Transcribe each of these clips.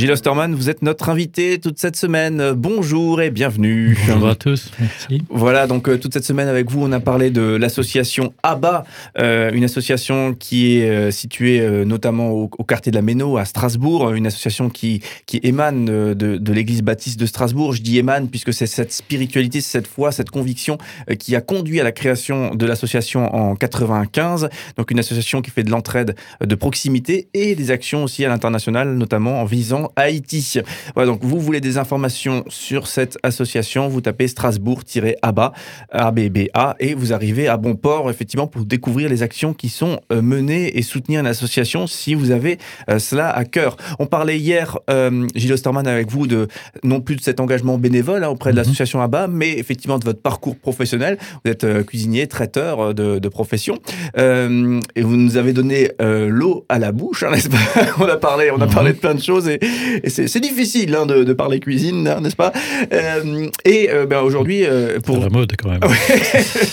Gilles Osterman, vous êtes notre invité toute cette semaine. Bonjour et bienvenue. Bonjour à tous, merci. Voilà, donc euh, toute cette semaine avec vous, on a parlé de l'association ABBA, euh, une association qui est euh, située euh, notamment au, au, quartier de la Méno à Strasbourg, une association qui, qui émane de, de l'église baptiste de Strasbourg. Je dis émane puisque c'est cette spiritualité, cette foi, cette conviction euh, qui a conduit à la création de l'association en 95. Donc une association qui fait de l'entraide de proximité et des actions aussi à l'international, notamment en visant Haïti. Voilà, donc vous voulez des informations sur cette association, vous tapez Strasbourg-ABA, ABBA, et vous arrivez à bon port, effectivement, pour découvrir les actions qui sont euh, menées et soutenir une association si vous avez euh, cela à cœur. On parlait hier, euh, Gilles Osterman, avec vous, de non plus de cet engagement bénévole hein, auprès de Mhm. l'association ABBA, mais effectivement de votre parcours professionnel. Vous êtes euh, cuisinier, traiteur de, de profession, euh, et vous nous avez donné l'eau à la bouche, hein, n'est-ce pas? On a parlé, on a Mhm. parlé de plein de choses et c'est difficile hein, de, de parler cuisine, hein, n'est-ce pas? Euh, Et euh, ben, aujourd'hui, euh, Pour la mode quand même.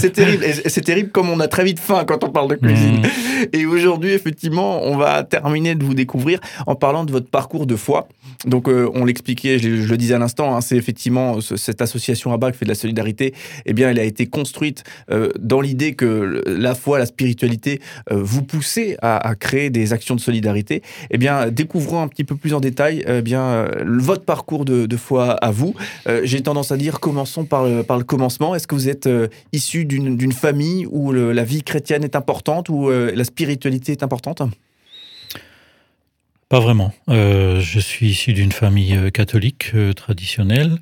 c'est terrible. C'est terrible comme on a très vite faim quand on parle de cuisine. Mhm. Et aujourd'hui, effectivement, on va terminer de vous découvrir en parlant de votre parcours de foi. Donc, euh, on l'expliquait, je, je le disais à l'instant, hein, c'est effectivement ce- cette association ABBA qui fait de la solidarité. Eh bien, elle a été construite dans l'idée que la foi, la spiritualité vous poussez à, à créer des actions de solidarité. Eh bien, un petit peu plus en détail eh bien, euh, votre parcours de, foi à vous. Euh, J'ai tendance à dire, commençons par le, commencement. Est-ce que vous êtes euh, issu d'une famille où la vie chrétienne est importante, où euh, la spiritualité est importante? Pas vraiment. Euh, je suis issu d'une famille euh, catholique euh, traditionnelle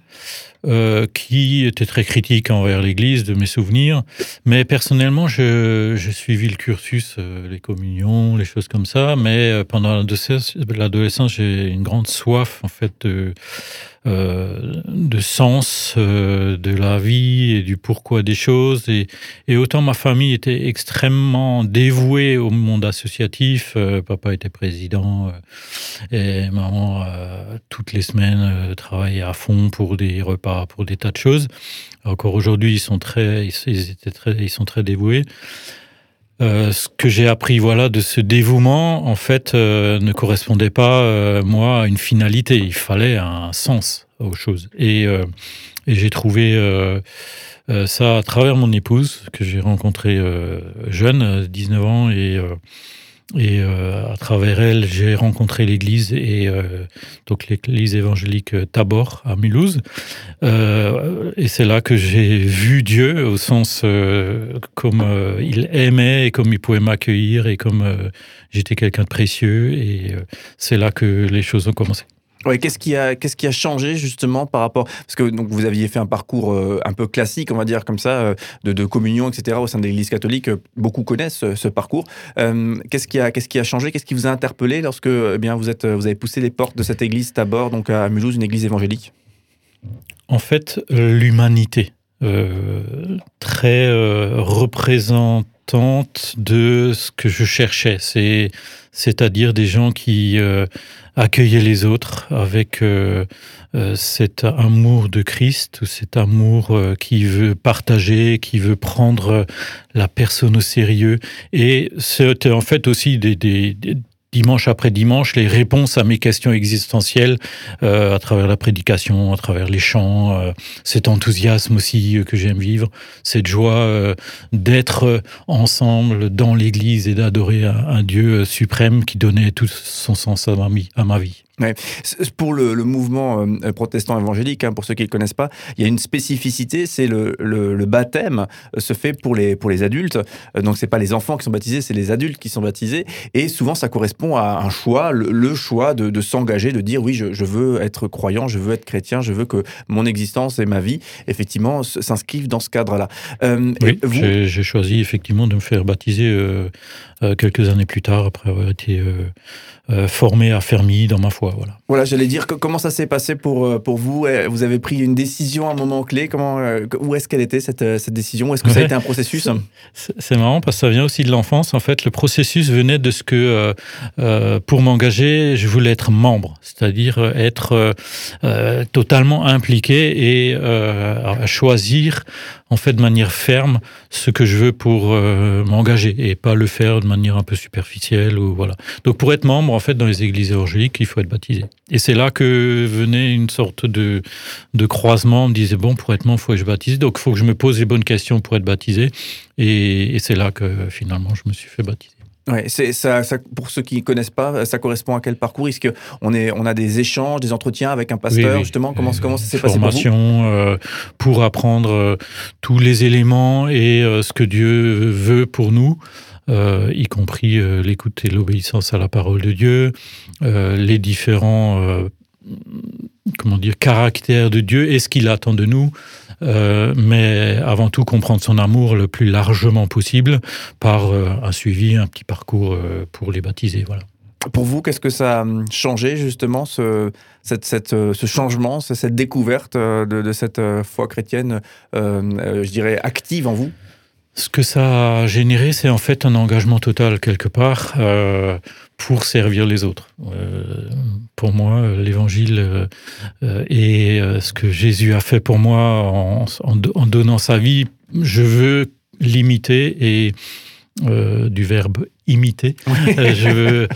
qui était très critique envers l'Église, de mes souvenirs. Mais personnellement, je- j'ai suivi le cursus, les communions, les choses comme ça. Mais pendant l'adolescence, j'ai une grande soif en fait de, euh, de sens euh, de la vie et du pourquoi des choses. Et, et autant ma famille était extrêmement dévouée au monde associatif. euh, papa était président. euh, et maman, euh, toutes les semaines, travaillait à fond pour des repas, pour des tas de choses. Encore aujourd'hui, ils sont très, ils étaient très, ils sont très dévoués. Euh, ce que j'ai appris, voilà, de ce dévouement, en fait, euh, ne correspondait pas, euh, moi, à une finalité. Il fallait un sens aux choses. Et, euh, et j'ai trouvé euh, ça à travers mon épouse, que j'ai rencontrée jeune, à 19 ans, et et euh, à travers elle, j'ai rencontré l'église et euh, donc l'église évangélique euh, Tabor à Mulhouse. Euh, et c'est là que j'ai vu Dieu au sens euh, comme euh, il aimait et comme il pouvait m'accueillir et comme j'étais quelqu'un de précieux. Et c'est là que les choses ont commencé. Ouais, qu'est-ce qui a qu'est-ce qui a changé justement par rapport parce que donc vous aviez fait un parcours euh, un peu classique on va dire comme ça euh, de, communion etc au sein de l'Église catholique euh, beaucoup connaissent ce, parcours. Qu'est-ce qui a qu'est-ce qui a changé qu'est-ce qui vous a interpellé lorsque eh bien vous êtes vous avez poussé les portes de cette église Tabor donc à Mulhouse une église évangélique? En fait, l'humanité, très euh, de ce que je cherchais, c'est, c'est-à-dire des gens qui euh, accueillaient les autres avec euh, euh, cet amour de Christ, cet amour qui veut partager, qui veut prendre la personne au sérieux. Et c'était en fait aussi des dimanche après dimanche les réponses à mes questions existentielles euh, à travers la prédication, à travers les chants, euh, cet enthousiasme aussi euh, que j'aime vivre, cette joie d'être ensemble dans l'Église et d'adorer un, un Dieu suprême qui donnait tout son sens à ma vie. Pour le, le mouvement euh, protestant évangélique, hein, pour ceux qui ne le connaissent pas, il y a une spécificité, c'est le, le, le baptême euh, se fait pour les, pour les adultes. Euh, Donc, c'est pas les enfants qui sont baptisés, c'est les adultes qui sont baptisés. Et souvent, ça correspond à un choix, le, choix de, de s'engager, de dire oui, je, je veux être croyant, je veux être chrétien, je veux que mon existence et ma vie, effectivement, s'inscrivent dans ce cadre-là. Euh, Oui, et vous, j'ai choisi effectivement de me faire baptiser quelques années plus tard, après avoir été formé, affermi dans ma foi. Voilà. Voilà, j'allais dire comment ça s'est passé pour, pour vous? Vous avez pris une décision à un moment clé? Comment, où est-ce qu'elle était cette, cette décision? Est-ce que ça a été un processus? C'est marrant parce que ça vient aussi de l'enfance. En fait, le processus venait de ce que, pour m'engager, je voulais être membre, c'est-à-dire être totalement impliqué et choisir en fait de manière ferme ce que je veux pour euh, m'engager et pas le faire de manière un peu superficielle ou voilà. Donc pour être membre en fait dans les églises évangéliques, il faut être Et c'est là que venait une sorte de de croisement. On me disait bon pour être membre, il faut que je baptise. Donc il faut que je me pose les bonnes questions pour être baptisé. Et, et c'est là que finalement je me suis fait baptiser. Ouais, c'est ça, ça, Pour ceux qui ne connaissent pas, ça correspond à quel parcours? Est-ce qu'on est, on a des échanges, des entretiens avec un pasteur justement? Comment, comment ça s'est passé pour vous? euh, pour apprendre euh, tous les éléments et euh, ce que Dieu veut pour nous. Euh, y compris l'écoute et l'obéissance à la parole de Dieu, les différents comment dire caractères de Dieu et ce qu'il attend de nous. Euh, mais avant tout comprendre son amour le plus largement possible par euh, un suivi, un petit parcours euh, pour les baptiser. Voilà. Pour vous, qu'est-ce que ça a changé justement, ce, cette, cette, ce changement, cette découverte de, de cette foi chrétienne, je dirais, active en vous? Ce que ça a généré, c'est en fait un engagement total quelque part pour servir les autres. Euh, pour moi, l'évangile euh, et ce que Jésus a fait pour moi en, en, donnant sa vie, je veux l'imiter et du verbe imiter. je veux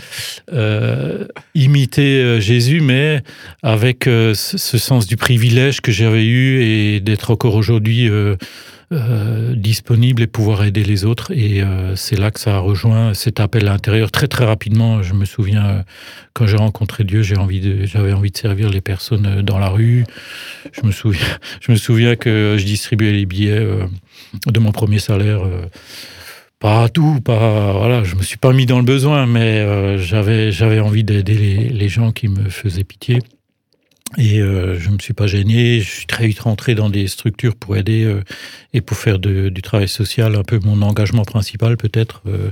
imiter Jésus, mais avec ce sens du privilège que j'avais eu et d'être encore aujourd'hui euh, disponible et pouvoir aider les autres. Et euh, c'est là que ça a rejoint cet appel à l'intérieur très très rapidement. Je me souviens euh, quand j'ai rencontré Dieu, j'avais envie de servir les personnes dans la rue. Je me souviens que je distribuais les billets de mon premier salaire. Pas tout, pas voilà, je me suis pas mis dans le besoin, mais j'avais j'avais envie d'aider les, les gens qui me faisaient pitié. Et euh, je me suis pas gêné, je suis très vite rentré dans des structures pour aider euh, et pour faire du travail social un peu mon engagement principal peut-être euh,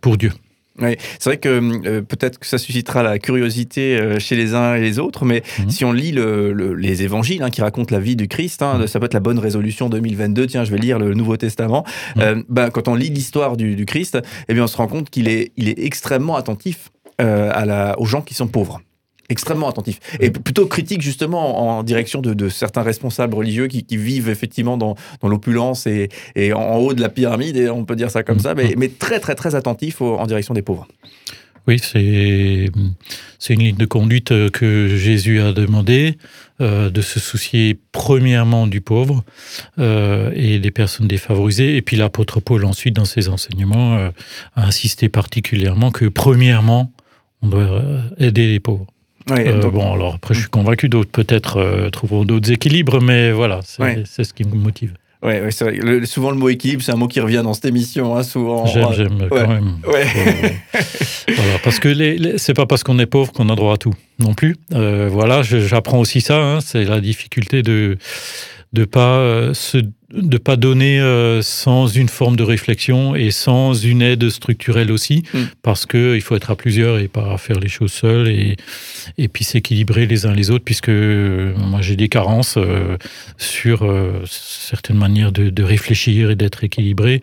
pour Dieu. Oui, c'est vrai que euh, peut-être que ça suscitera la curiosité euh, chez les uns et les autres, mais mhm. si on lit le, les évangiles hein, qui racontent la vie du Christ, hein, mhm. ça peut être la bonne résolution 2022, tiens, je vais lire le Nouveau Testament, mhm. euh, ben, quand on lit l'histoire du, du, Christ, eh bien, on se rend compte qu'il est, il est extrêmement attentif à la, aux gens qui sont pauvres extrêmement attentif. Et plutôt critique justement en direction de, certains responsables religieux qui, vivent effectivement dans, l'opulence et, en, haut de la pyramide et on peut dire ça comme ça mais, mais très très très attentif en direction des pauvres. Oui, c'est c'est une ligne de conduite euh, que Jésus a demandé euh, de se soucier premièrement du pauvre euh, et des personnes défavorisées, et puis l'apôtre Paul ensuite dans ses enseignements a insisté particulièrement que premièrement on doit aider les pauvres. Euh, bon, alors après, je suis convaincu d'autres peut-être euh, trouveront d'autres équilibres, mais voilà, c'est ce qui me motive. Oui, ouais, c'est vrai. souvent, le mot équilibre, c'est un mot qui revient dans cette émission, hein, souvent. J'aime, j'aime quand même. voilà, parce que les, c'est pas parce qu'on est pauvre qu'on a droit à tout, non plus. Euh, voilà, j'apprends aussi ça. Hein, c'est la difficulté de de pas euh, se de pas donner euh, sans une forme de réflexion et sans une aide structurelle aussi, mm. parce que il faut être à plusieurs et pas faire les choses seuls et et puis s'équilibrer les uns les autres, puisque euh, moi j'ai des carences sur certaines manières de, de réfléchir et d'être équilibré,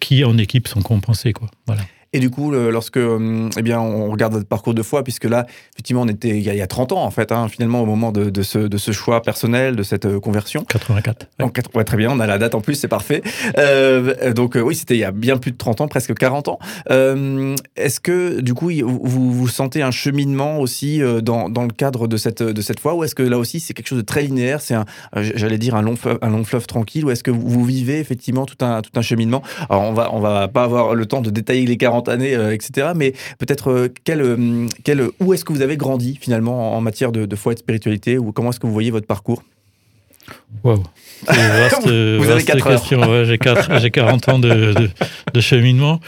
qui en équipe sont compensées quoi. Voilà. Et du coup, lorsque hum, eh bien, on regarde votre parcours de foi, puisque là, effectivement, on était il y a, 30 ans, en fait, hein, finalement, au moment de, de, ce, de, ce, choix personnel, de cette euh, conversion. 84. Ouais. très bien, on a la date en plus, c'est parfait. Euh, donc, euh, oui, c'était il y a bien plus de 30 ans, presque 40 ans. Euh, Est-ce que, du coup, vous, vous sentez un cheminement aussi euh, dans, dans, le cadre de cette, de cette foi, ou est-ce que là aussi, c'est quelque chose de très linéaire, c'est, un, j'allais dire, un long, fleuve, un long fleuve tranquille, ou est-ce que vous, vivez effectivement tout un, tout un cheminement? Alors, on va, on va pas avoir le temps de détailler les 40 années, euh, etc. Mais peut-être euh, quel, euh, quel, où est-ce que vous avez grandi finalement en matière de, foi et de spiritualité ou comment est-ce que vous voyez votre parcours? Vaste, vous avez 4 question. j'ai, 40 ans de, de, cheminement.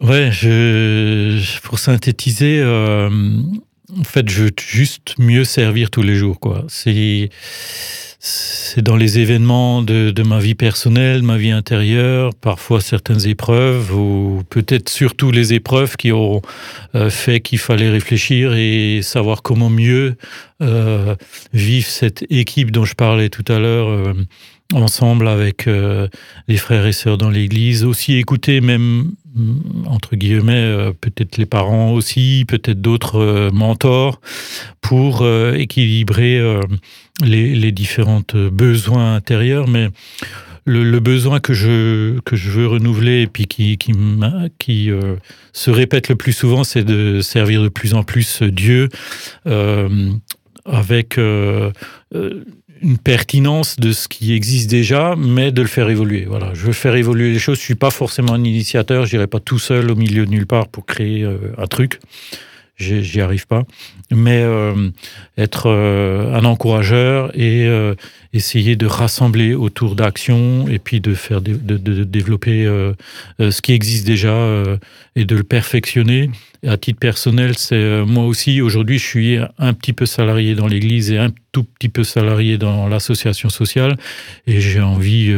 Ouais, je, pour synthétiser, en fait, je veux juste mieux servir tous les jours. Quoi. C'est, c'est dans les événements de, ma vie personnelle, ma vie intérieure, parfois certaines épreuves, ou peut-être surtout les épreuves qui ont euh, fait qu'il fallait réfléchir et savoir comment mieux euh, vivre cette équipe dont je parlais tout à l'heure. Euh, ensemble avec les frères et sœurs dans l'église, aussi écouter même mm, entre guillemets peut-être les parents aussi, peut-être d'autres mentors pour équilibrer les, différentes besoins intérieurs, mais le, besoin que je que je veux renouveler et puis qui qui, euh, se répète le plus souvent, c'est de servir de plus en plus Dieu euh, avec euh, une pertinence de ce qui existe déjà, mais de le faire évoluer. Voilà, je veux faire évoluer les choses. Je suis pas forcément un initiateur. Je n'irai pas tout seul au milieu de nulle part pour créer un truc. J'y arrive pas. Mais euh, être euh, un encourageur et euh, essayer de rassembler autour d'actions et puis de faire de, de, de développer euh, euh, ce qui existe déjà euh, et de le perfectionner. À titre personnel, c'est moi aussi aujourd'hui, je suis un petit peu salarié dans l'Église et un tout petit peu salarié dans l'association sociale et j'ai envie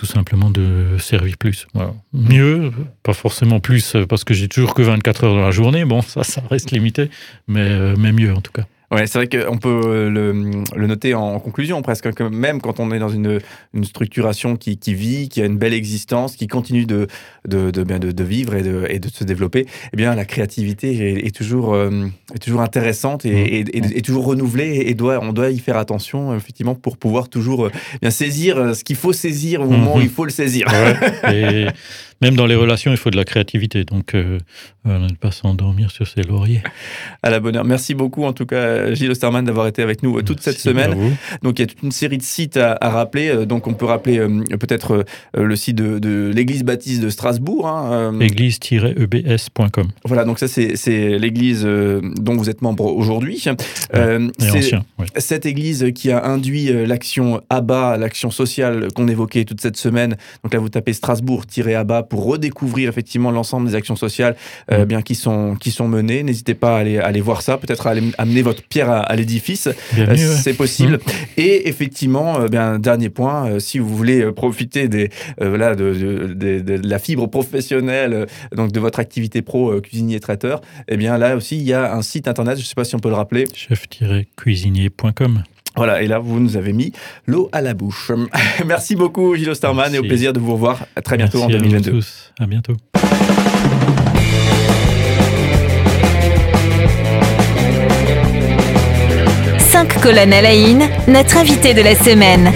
tout simplement de servir plus. Mieux, pas forcément plus parce que j'ai toujours que 24 heures dans la journée. Bon, ça, ça reste limité, mais, euh, mais mieux en tout cas. Ouais, c'est vrai qu'on peut le, le, noter en conclusion presque, que même quand on est dans une, une structuration qui, qui, vit, qui a une belle existence, qui continue de, de, de, de, de vivre et de, et de se développer, eh bien la créativité est, est toujours, euh, est toujours intéressante et, et, et, et, toujours renouvelée et doit, on doit y faire attention effectivement pour pouvoir toujours euh, bien saisir euh, ce qu'il faut saisir au moment où il faut le saisir. Ouais, même dans les relations, il faut de la créativité, donc euh, ne pas s'endormir sur ses lauriers. À la bonne heure. Merci beaucoup en tout cas Gilles Osterman d'avoir été avec nous toute Merci cette semaine. Donc il y a toute une série de sites à, à rappeler. Donc on peut rappeler euh, peut-être euh, le site de, de l'église baptiste de Strasbourg. Hein, euh, Église-ebs.com. Voilà, donc ça c'est l'église euh, dont vous êtes membre aujourd'hui. Euh, c'est ouais. cette église qui a induit euh, l'action ABBA, l'action sociale qu'on évoquait toute cette semaine. Donc là vous tapez Strasbourg-ABBA pour redécouvrir effectivement l'ensemble des actions sociales euh, bien qui sont qui sont menées. N'hésitez pas à aller, à aller voir ça, peut-être à aller amener votre pierre à, à l'édifice. Euh, C'est possible. Mmh. Et effectivement, euh, bien dernier point, euh, si vous voulez profiter des voilà de, de, de, de, la fibre professionnelle, donc de votre activité pro cuisinier traiteur, eh bien là aussi il y a un site internet. Je ne sais pas si on peut le rappeler. Chef-cuisinier.com. Voilà, et là, vous nous avez mis l'eau à la bouche. Merci beaucoup, Gilles Osterman, et au plaisir de vous revoir très bientôt Merci en 2022. À, tous. à bientôt. Cinq colonnes à la notre invité de la semaine.